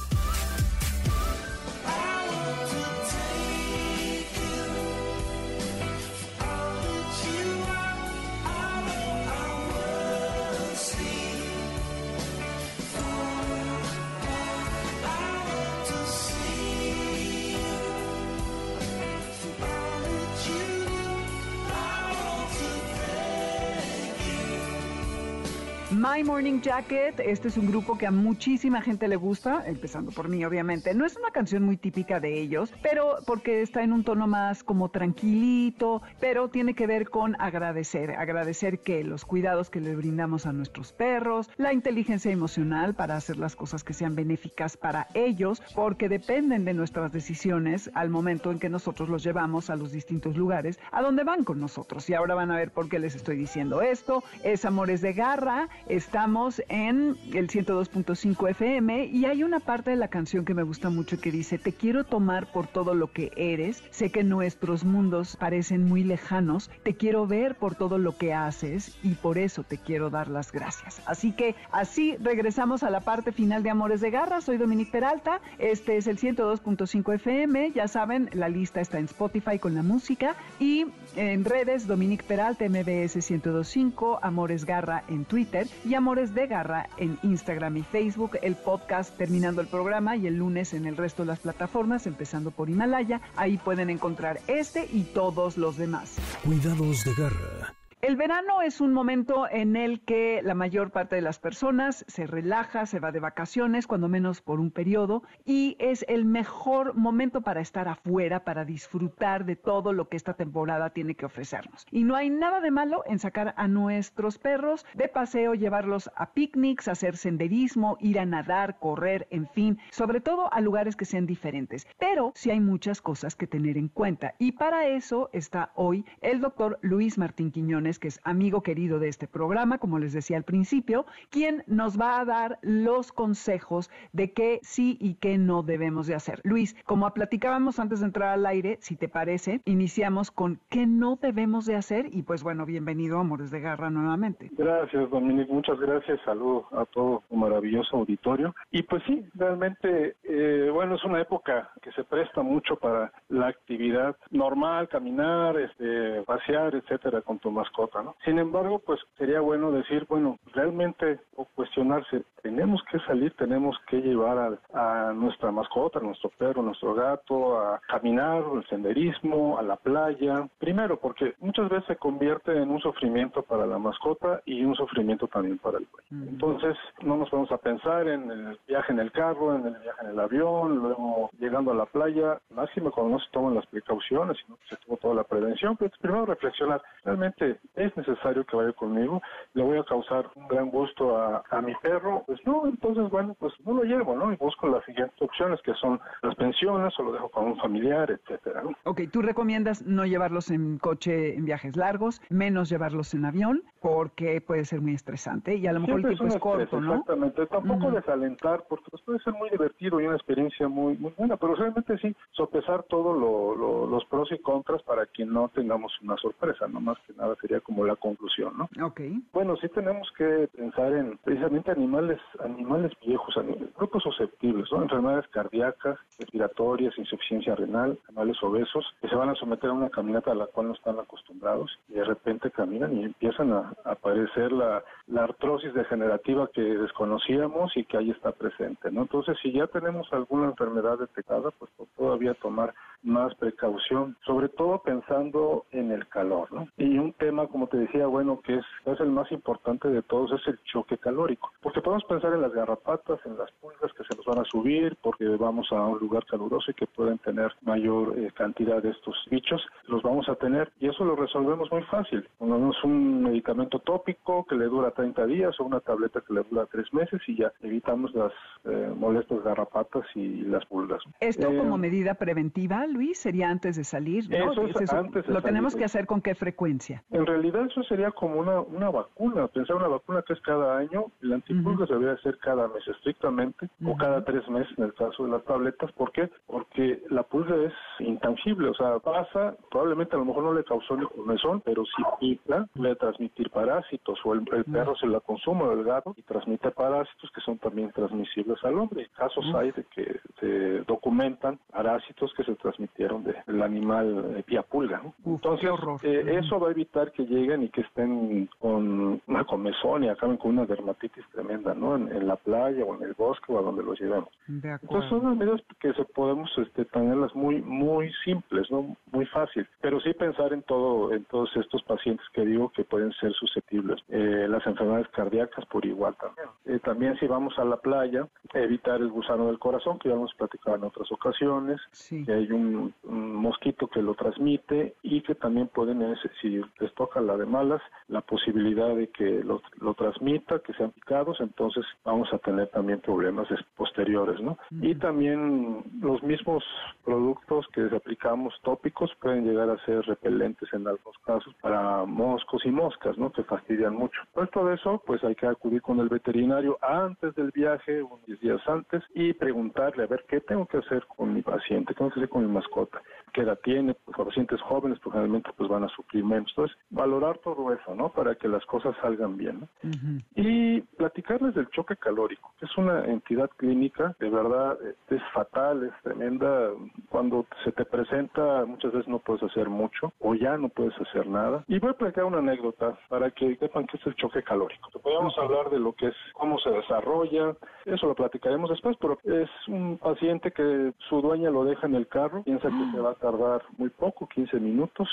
A: My Morning Jacket, este es un grupo que a muchísima gente le gusta, empezando por mí obviamente. No es una canción muy típica de ellos, pero porque está en un tono más como tranquilito, pero tiene que ver con agradecer, agradecer que los cuidados que le brindamos a nuestros perros, la inteligencia emocional para hacer las cosas que sean benéficas para ellos, porque dependen de nuestras decisiones al momento en que nosotros los llevamos a los distintos lugares a donde van con nosotros. Y ahora van a ver por qué les estoy diciendo esto. Es Amores de Garra Estamos en el 102.5 FM y hay una parte de la canción que me gusta mucho que dice, te quiero tomar por todo lo que eres, sé que nuestros mundos parecen muy lejanos, te quiero ver por todo lo que haces y por eso te quiero dar las gracias. Así que así regresamos a la parte final de Amores de Garra, soy Dominique Peralta, este es el 102.5 FM, ya saben, la lista está en Spotify con la música y en redes Dominique Peralta, MBS 102.5, Amores Garra en Twitter y Amores de Garra en Instagram y Facebook, el podcast terminando el programa y el lunes en el resto de las plataformas, empezando por Himalaya. Ahí pueden encontrar este y todos los demás.
G: Cuidados de Garra
A: el verano es un momento en el que la mayor parte de las personas se relaja, se va de vacaciones, cuando menos por un periodo, y es el mejor momento para estar afuera, para disfrutar de todo lo que esta temporada tiene que ofrecernos. Y no hay nada de malo en sacar a nuestros perros de paseo, llevarlos a picnics, hacer senderismo, ir a nadar, correr, en fin, sobre todo a lugares que sean diferentes. Pero sí hay muchas cosas que tener en cuenta, y para eso está hoy el doctor Luis Martín Quiñones que es amigo querido de este programa, como les decía al principio, quien nos va a dar los consejos de qué sí y qué no debemos de hacer. Luis, como platicábamos antes de entrar al aire, si te parece, iniciamos con qué no debemos de hacer y pues bueno, bienvenido Amores de Garra nuevamente.
H: Gracias, Dominique, muchas gracias, saludo a todo un maravilloso auditorio. Y pues sí, realmente, eh, bueno, es una época que se presta mucho para la actividad normal, caminar, este, pasear, etcétera, con tu mascota sin embargo, pues sería bueno decir, bueno, realmente o cuestionarse, tenemos que salir, tenemos que llevar a, nuestra mascota, a nuestro perro, a nuestro gato, a caminar, al senderismo, a la playa. Primero, porque muchas veces se convierte en un sufrimiento para la mascota y un sufrimiento también para el dueño. Entonces, no nos vamos a pensar en el viaje en el carro, en el viaje en el avión, luego llegando a la playa, máximo cuando no se toman las precauciones, sino que se toma toda la prevención. Pero primero reflexionar, realmente es necesario que vaya conmigo, le voy a causar un gran gusto a, mi perro, pues no, entonces bueno, pues no lo llevo, ¿no? Y busco las siguientes opciones que son las pensiones o lo dejo con un familiar, etcétera, ¿no?
A: Ok, tú recomiendas no llevarlos en coche en viajes largos, menos llevarlos en avión, porque puede ser muy estresante y a lo mejor el tiempo es, corto, ¿no?
H: Exactamente, tampoco desalentar, porque pues, puede ser muy divertido y una experiencia muy, muy buena, pero realmente sí, sopesar todos lo, los pros y contras para que no tengamos una sorpresa, no más que nada sería como la conclusión, ¿no?
A: Ok.
H: Bueno, sí tenemos que pensar en precisamente animales, animales viejos, grupos susceptibles, ¿no? Enfermedades cardíacas, respiratorias, insuficiencia renal, animales obesos, que se van a someter a una caminata a la cual no están acostumbrados y de repente caminan y empiezan a, aparecer la, la artrosis degenerativa que desconocíamos y que ahí está presente, ¿no? Entonces, si ya tenemos alguna enfermedad detectada, pues todavía tomar más precaución, sobre todo pensando en el calor, ¿no? Y un tema como te decía, bueno, que es, es el más importante de todos, es el choque calórico. Porque podemos pensar en las garrapatas, en las pulgas que se nos van a subir, porque vamos a un lugar caluroso y que pueden tener mayor eh, cantidad de estos bichos, los vamos a tener y eso lo resolvemos muy fácil. Ponemos un medicamento tópico que le dura 30 días o una tableta que le dura 3 meses y ya evitamos las eh, molestas garrapatas y las pulgas.
A: Esto como medida preventiva, Luis, sería antes de salir, ¿no?
H: Eso es antes de
A: Lo tenemos
H: salir.
A: que hacer con qué frecuencia.
H: En realidad eso sería como una, una vacuna, pensar una vacuna que es cada año, el antipulgas debería ser cada mes estrictamente o cada tres meses en el caso de las tabletas. ¿Por qué? Porque la pulga es intangible, o sea, pasa, probablemente a lo mejor no le causó ni comezón, pero si pica, puede transmitir parásitos o el, el perro se la consume o el gato y transmite parásitos que son también transmisibles al hombre. Casos hay de que se documentan parásitos que se transmitieron de- del animal eh, vía pulga. ¿no?
A: Uf,
H: Entonces, eh, eso va a evitar que lleguen y que estén con una comezón y acaben con una dermatitis tremenda, ¿no? En, en la playa o en el bosque o a donde los llevemos.
A: De
H: Entonces
A: acuerdo.
H: son unas medidas que se podemos este, tenerlas muy muy simples, no muy fácil, pero sí pensar en todo en todos estos pacientes que digo que pueden ser susceptibles, Eh, las enfermedades cardíacas por igual también. Eh, también si vamos a la playa, evitar el gusano del corazón que ya hemos platicado en otras ocasiones,
A: Sí.
H: que hay un, un mosquito que lo transmite y que también pueden, es- si les toca la de malas, la posibilidad de que lo, lo transmita, que sean picados, entonces vamos a tener también problemas es- posteriores, ¿no? Y también los mismos productos que aplicamos tópicos pueden llegar a ser repelentes en algunos casos para moscos y moscas, ¿no? Que fastidian mucho. Pues todo eso, pues hay que acudir con el veterinario antes del viaje, unos 10 días antes, y preguntarle, a ver, ¿qué tengo que hacer con mi paciente? ¿Qué tengo que hacer con mi mascota? ¿Qué edad tiene? Pues, los pacientes jóvenes, pues generalmente pues van a sufrir menos. Entonces, valorar todo eso, ¿no? Para que las cosas salgan bien, ¿no?
A: Ujú.
H: Y platicarles del choque calórico, que es una entidad clínica, de verdad eh, es fatal, es tremenda. Cuando se te presenta, muchas veces no puedes hacer mucho o ya no puedes hacer nada. Y voy a platicar una anécdota para que sepan qué es el choque calórico. Podríamos hablar de lo que es, cómo se desarrolla, eso lo platicaremos después, pero es un paciente que su dueña lo deja en el carro, piensa que se va a tardar muy poco, 15 minutos.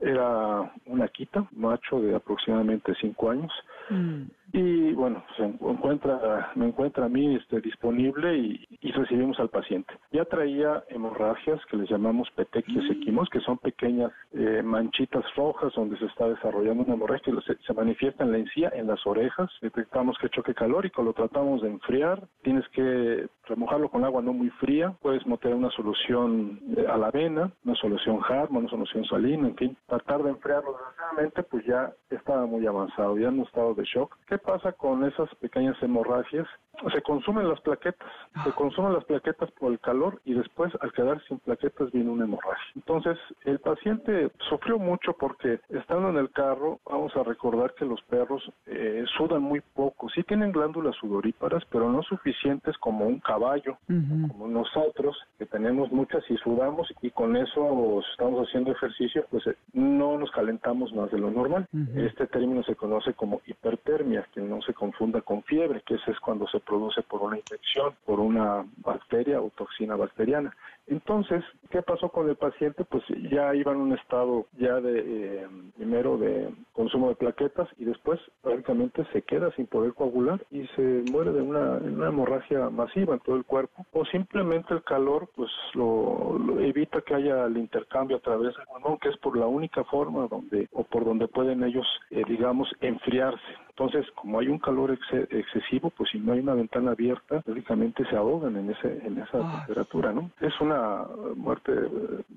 H: Era una quita, macho de aproximadamente 5 años.
A: Mm.
H: Y bueno, se encuentra, me encuentra a mí este, disponible y, y recibimos al paciente. Ya traía hemorragias que les llamamos petequias equimos, que son pequeñas eh, manchitas rojas donde se está desarrollando una hemorragia que se, se manifiesta en la encía, en las orejas. Detectamos que choque calórico, lo tratamos de enfriar. Tienes que remojarlo con agua no muy fría. Puedes meter una solución eh, a la avena, una solución Harman, una solución salina, en fin. Tratar de enfriarlo. Desgraciadamente, pues ya estaba muy avanzado, ya en un estado de shock. ¿Qué pasa con esas pequeñas hemorragias? Se consumen las plaquetas, se consumen las plaquetas por el calor y después al quedar sin plaquetas viene una hemorragia. Entonces el paciente sufrió mucho porque estando en el carro, vamos a recordar que los perros eh, sudan muy poco, sí tienen glándulas sudoríparas, pero no suficientes como un caballo, como nosotros, que tenemos muchas y sudamos y con eso estamos haciendo ejercicio, pues eh, no nos calentamos más de lo normal. Este término se conoce como hipertermia, que no se confunda con fiebre, que ese es cuando se produce por una infección, por una bacteria o toxina bacteriana. Entonces, ¿qué pasó con el paciente? Pues ya iba en un estado ya de, eh, primero de consumo de plaquetas y después prácticamente se queda sin poder coagular y se muere de una, una hemorragia masiva en todo el cuerpo o simplemente el calor pues lo, lo evita que haya el intercambio a través del pulmón, que es por la única forma donde o por donde pueden ellos, eh, digamos, enfriarse. Entonces, como hay un calor exce- excesivo, pues si no hay una ventana abierta, prácticamente se ahogan en ese en esa
A: Ah.
H: temperatura, ¿no? Es una eh, muerte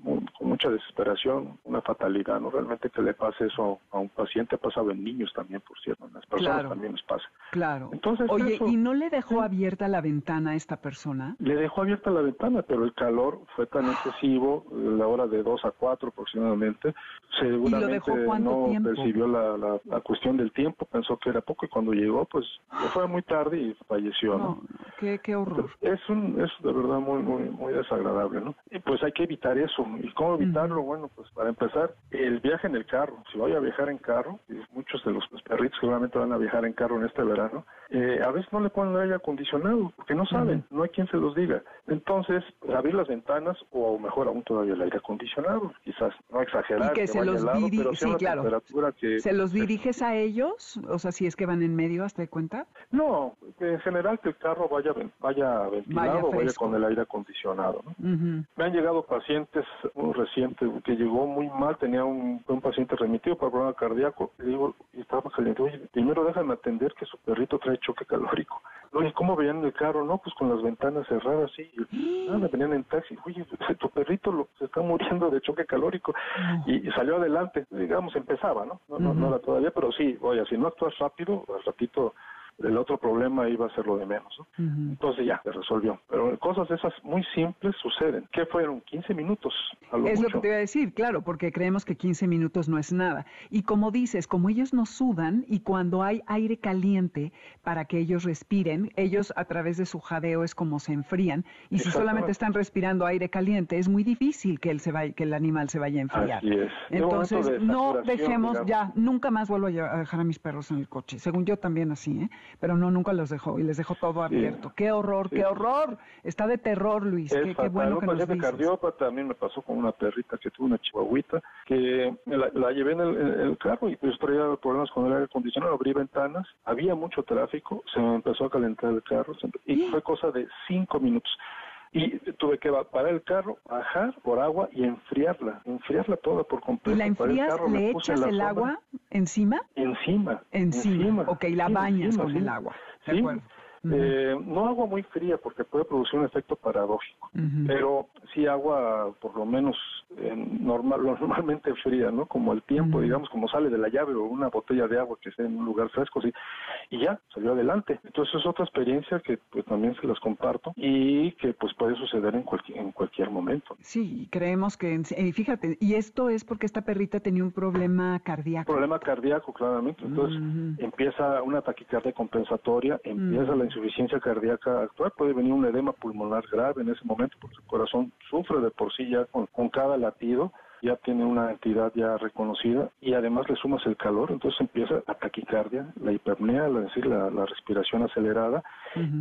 H: mu- con mucha desesperación, una fatalidad, ¿no? Realmente que le pase eso a un paciente ha pasado en niños también, por cierto, en las personas
A: Claro.
H: también les pasa.
A: Claro.
H: Entonces,
A: Oye,
H: eso-
A: ¿y no le dejó abierta la ventana a esta persona?
H: Le dejó abierta la ventana, pero el calor fue tan excesivo, la hora de 2 a 4 aproximadamente, seguramente
A: dejó cuánto
H: no
A: tiempo?
H: percibió la, la, la cuestión del tiempo, pensó que era poco y cuando llegó, pues fue muy tarde y falleció, ¿no?
A: No, qué, qué horror.
H: Es, un, es de verdad muy, muy, muy desagradable, ¿no? Y pues hay que evitar eso. ¿Y cómo evitarlo? Bueno, pues para empezar, el viaje en el carro. Si voy a viajar en carro, y muchos de los, perritos seguramente van a viajar en carro en este verano, eh, a veces no le ponen aire acondicionado porque no saben, no hay quien se los diga. Entonces, abrir las ventanas o mejor aún todavía el aire acondicionado, quizás no exagerar.
A: Y que, se los diriges, sí, claro. ¿Se los diriges a ellos? O sea, si es que van en medio, ¿hasta de cuenta?
H: No, en general que el carro vaya, vaya ventilado, vaya, vaya con el aire acondicionado. Me han llegado pacientes, un reciente que llegó muy mal, tenía un, un paciente remitido para problema cardíaco, y digo, y estaba caliente, oye, primero déjame atender que su perrito trae choque calórico. Oye, ¿cómo veían el carro? No, pues con las ventanas cerradas, sí. Ah, me venían en taxi. Oye, tu perrito lo, se está muriendo de choque calórico. Y, salió adelante. Digamos, empezaba, ¿no? No, no, no era todavía, pero sí, oye, si no actúas rápido, al ratito el otro problema iba a ser lo de menos. Entonces ya, se resolvió. Pero cosas esas muy simples suceden. ¿Qué fueron? 15 minutos.
A: es lo que te iba a decir, claro, porque creemos que 15 minutos no es nada. Y como dices, como ellos no sudan y cuando hay aire caliente para que ellos respiren, ellos a través de su jadeo es como se enfrían. Y si solamente están respirando aire caliente, es muy difícil que, él se vaya, que el animal se vaya a enfriar.
H: Así es.
A: Entonces, no dejemos ya, nunca más vuelvo a dejar a mis perros en el coche. Según yo también así, ¿eh? Pero no, nunca los dejó y les dejó todo abierto. ¡Qué horror, qué horror! Está de terror, Luis. qué, qué, bueno que nos
H: cardiópata, a mí me pasó con una perrita que tuvo una chihuahuita, que la, llevé en el, carro y pues traía problemas con el aire acondicionado, abrí ventanas, había mucho tráfico, se me empezó a calentar el carro y fue cosa de cinco minutos y tuve que parar el carro, bajar por agua y enfriarla, enfriarla toda por completo.
A: ¿Y la enfrías, le echas el agua encima?
H: Encima.
A: Encima. Ok, la bañas con el agua. De acuerdo.
H: Eh, no agua muy fría porque puede producir un efecto paradójico, pero sí agua por lo menos normal, normalmente fría, ¿no? Como el tiempo, digamos, como sale de la llave o una botella de agua que esté en un lugar fresco, sí, y ya, salió adelante. Entonces es otra experiencia que pues también se las comparto y que pues puede suceder en cualquier, en cualquier momento.
A: Sí, creemos que, y fíjate, y esto es porque esta perrita tenía un problema cardíaco.
H: Problema cardíaco, claramente. Entonces empieza una taquicardia compensatoria, empieza la insuficiencia cardíaca actual, puede venir un edema pulmonar grave en ese momento porque el corazón sufre de por sí ya con, cada latido ya tiene una entidad ya reconocida y además le sumas el calor, entonces empieza la taquicardia, la hipernea, es decir, la, respiración acelerada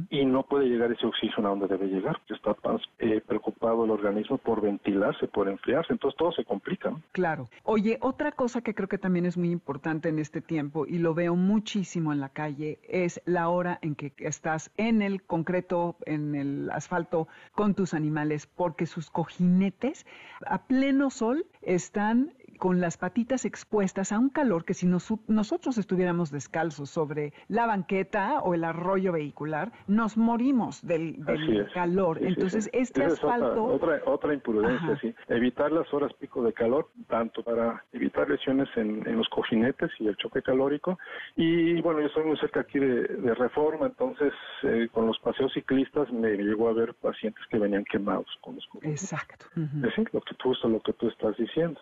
H: y no puede llegar ese oxígeno a donde debe llegar, está más eh, preocupado el organismo por ventilarse, por enfriarse, entonces todo se complica.
A: Claro. Oye, otra cosa que creo que también es muy importante en este tiempo y lo veo muchísimo en la calle es la hora en que estás en el concreto, en el asfalto con tus animales, porque sus cojinetes a pleno sol están con las patitas expuestas a un calor que si nosotros estuviéramos descalzos sobre la banqueta o el arroyo vehicular, nos morimos del, calor. Entonces, este asfalto...
H: otra, otra, imprudencia, sí. Evitar las horas pico de calor, tanto para evitar lesiones en, los cojinetes y el choque calórico. Y bueno, yo estoy muy cerca aquí de, Reforma, entonces eh, con los paseos ciclistas me llegó a ver pacientes que venían quemados con los cojinetes.
A: Exacto.
H: lo que tú, lo que tú estás diciendo.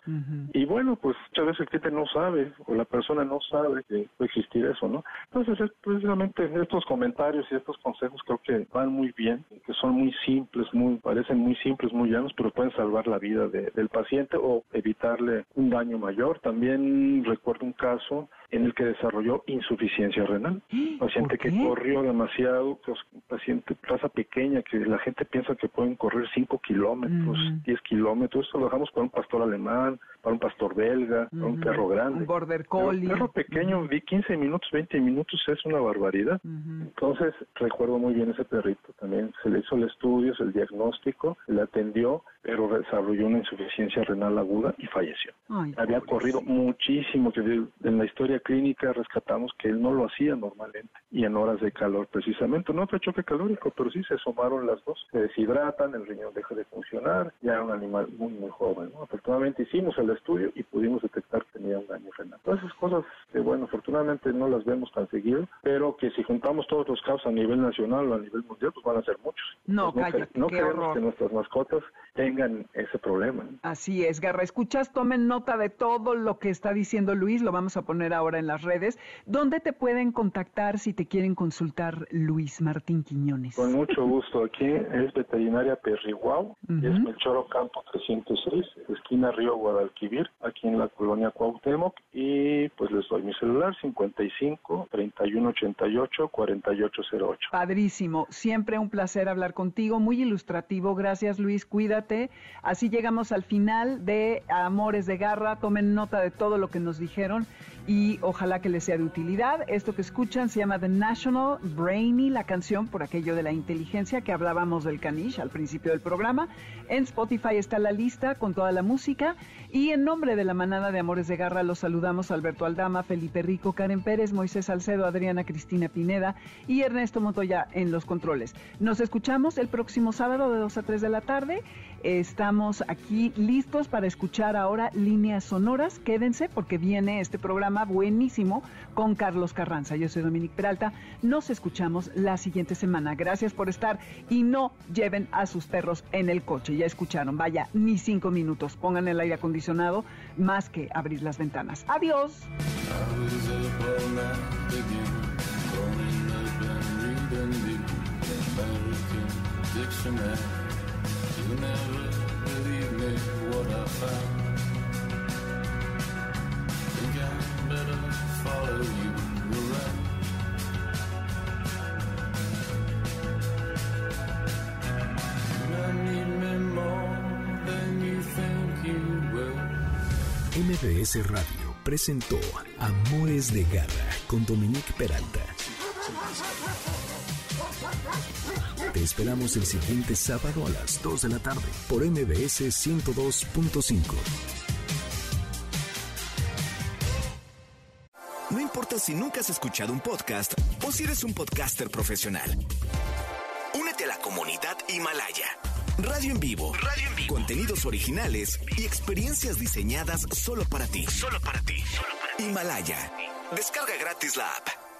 H: Y bueno, pues muchas veces el cliente no sabe o la persona no sabe que puede existir eso, ¿no? Entonces, es precisamente estos comentarios y estos consejos creo que van muy bien, que son muy simples, muy parecen muy simples, muy llanos, pero pueden salvar la vida del paciente o evitarle un daño mayor. También recuerdo un caso en el que desarrolló insuficiencia renal. Un paciente que corrió demasiado, pues, paciente raza pequeña, que la gente piensa que pueden correr 5 kilómetros, 10 mm. kilómetros. Esto lo dejamos para un pastor alemán, para un pastor belga, para un perro grande.
A: Un border collie.
H: Un perro pequeño, vi 15 minutos, 20 minutos, es una barbaridad. Entonces, recuerdo muy bien ese perrito también. Se le hizo el estudio, el diagnóstico, se le atendió, pero desarrolló una insuficiencia renal aguda y falleció. Había corrido muchísimo, que en la historia clínica rescatamos que él no lo hacía normalmente y en horas de calor precisamente. No fue choque calórico, pero sí se sumaron las dos. Se deshidratan, el riñón deja de funcionar, ya era un animal muy, muy joven. Afortunadamente hicimos el estudio y pudimos detectar que tenía un daño renal. Todas esas cosas que, bueno, afortunadamente no las vemos tan seguido, pero que si juntamos todos los casos a nivel nacional o a nivel mundial, pues van a ser muchos.
A: No,
H: pues no
A: qué
H: queremos
A: horror.
H: que nuestras mascotas tengan ese problema.
A: Así es, Garra. Escuchas, tomen nota de todo lo que está diciendo Luis, lo vamos a poner ahora en las redes. ¿Dónde te pueden contactar si te quieren consultar Luis Martín Quiñones?
H: Con mucho gusto. Aquí es Veterinaria Perriguau, y es
A: Ujú.
H: Melchoro Campo 306, esquina Río Guadalquivir, aquí en la colonia Cuauhtémoc. Y pues les doy mi celular 55 31 88 48 08.
A: Padrísimo, siempre un placer hablar contigo, muy ilustrativo, gracias Luis, cuídate. Así llegamos al final de Amores de Garra, tomen nota de todo lo que nos dijeron y ojalá que les sea de utilidad. Esto que escuchan se llama The National Brainy, la canción por aquello de la inteligencia que hablábamos del caniche al principio del programa. En Spotify está la lista con toda la música y en nombre de la manada de Amores de Garra los saludamos Alberto Aldama, Felipe Rico, Karen Pérez, Moisés Salcedo, Adriana Cristina Pineda y Ernesto Montoya en los controles. Nos escuchamos el próximo sábado de 2 a 3 de la tarde. Estamos aquí listos para escuchar ahora líneas sonoras. Quédense porque viene este programa buenísimo con Carlos Carranza. Yo soy Dominique Peralta. Nos escuchamos la siguiente semana. Gracias por estar y no lleven a sus perros en el coche. Ya escucharon, vaya, ni cinco minutos. Pongan el aire acondicionado más que abrir las ventanas. Adiós.
G: MBS Radio presentó Amores de Garra con Dominique Peralta. Te esperamos el siguiente sábado a las 2 de la tarde por MBS 102.5.
I: No importa si nunca has escuchado un podcast o si eres un podcaster profesional. Únete a la comunidad Himalaya. Radio en vivo. Radio en vivo. Contenidos originales y experiencias diseñadas solo para ti. Solo para ti. Himalaya. Descarga gratis la app.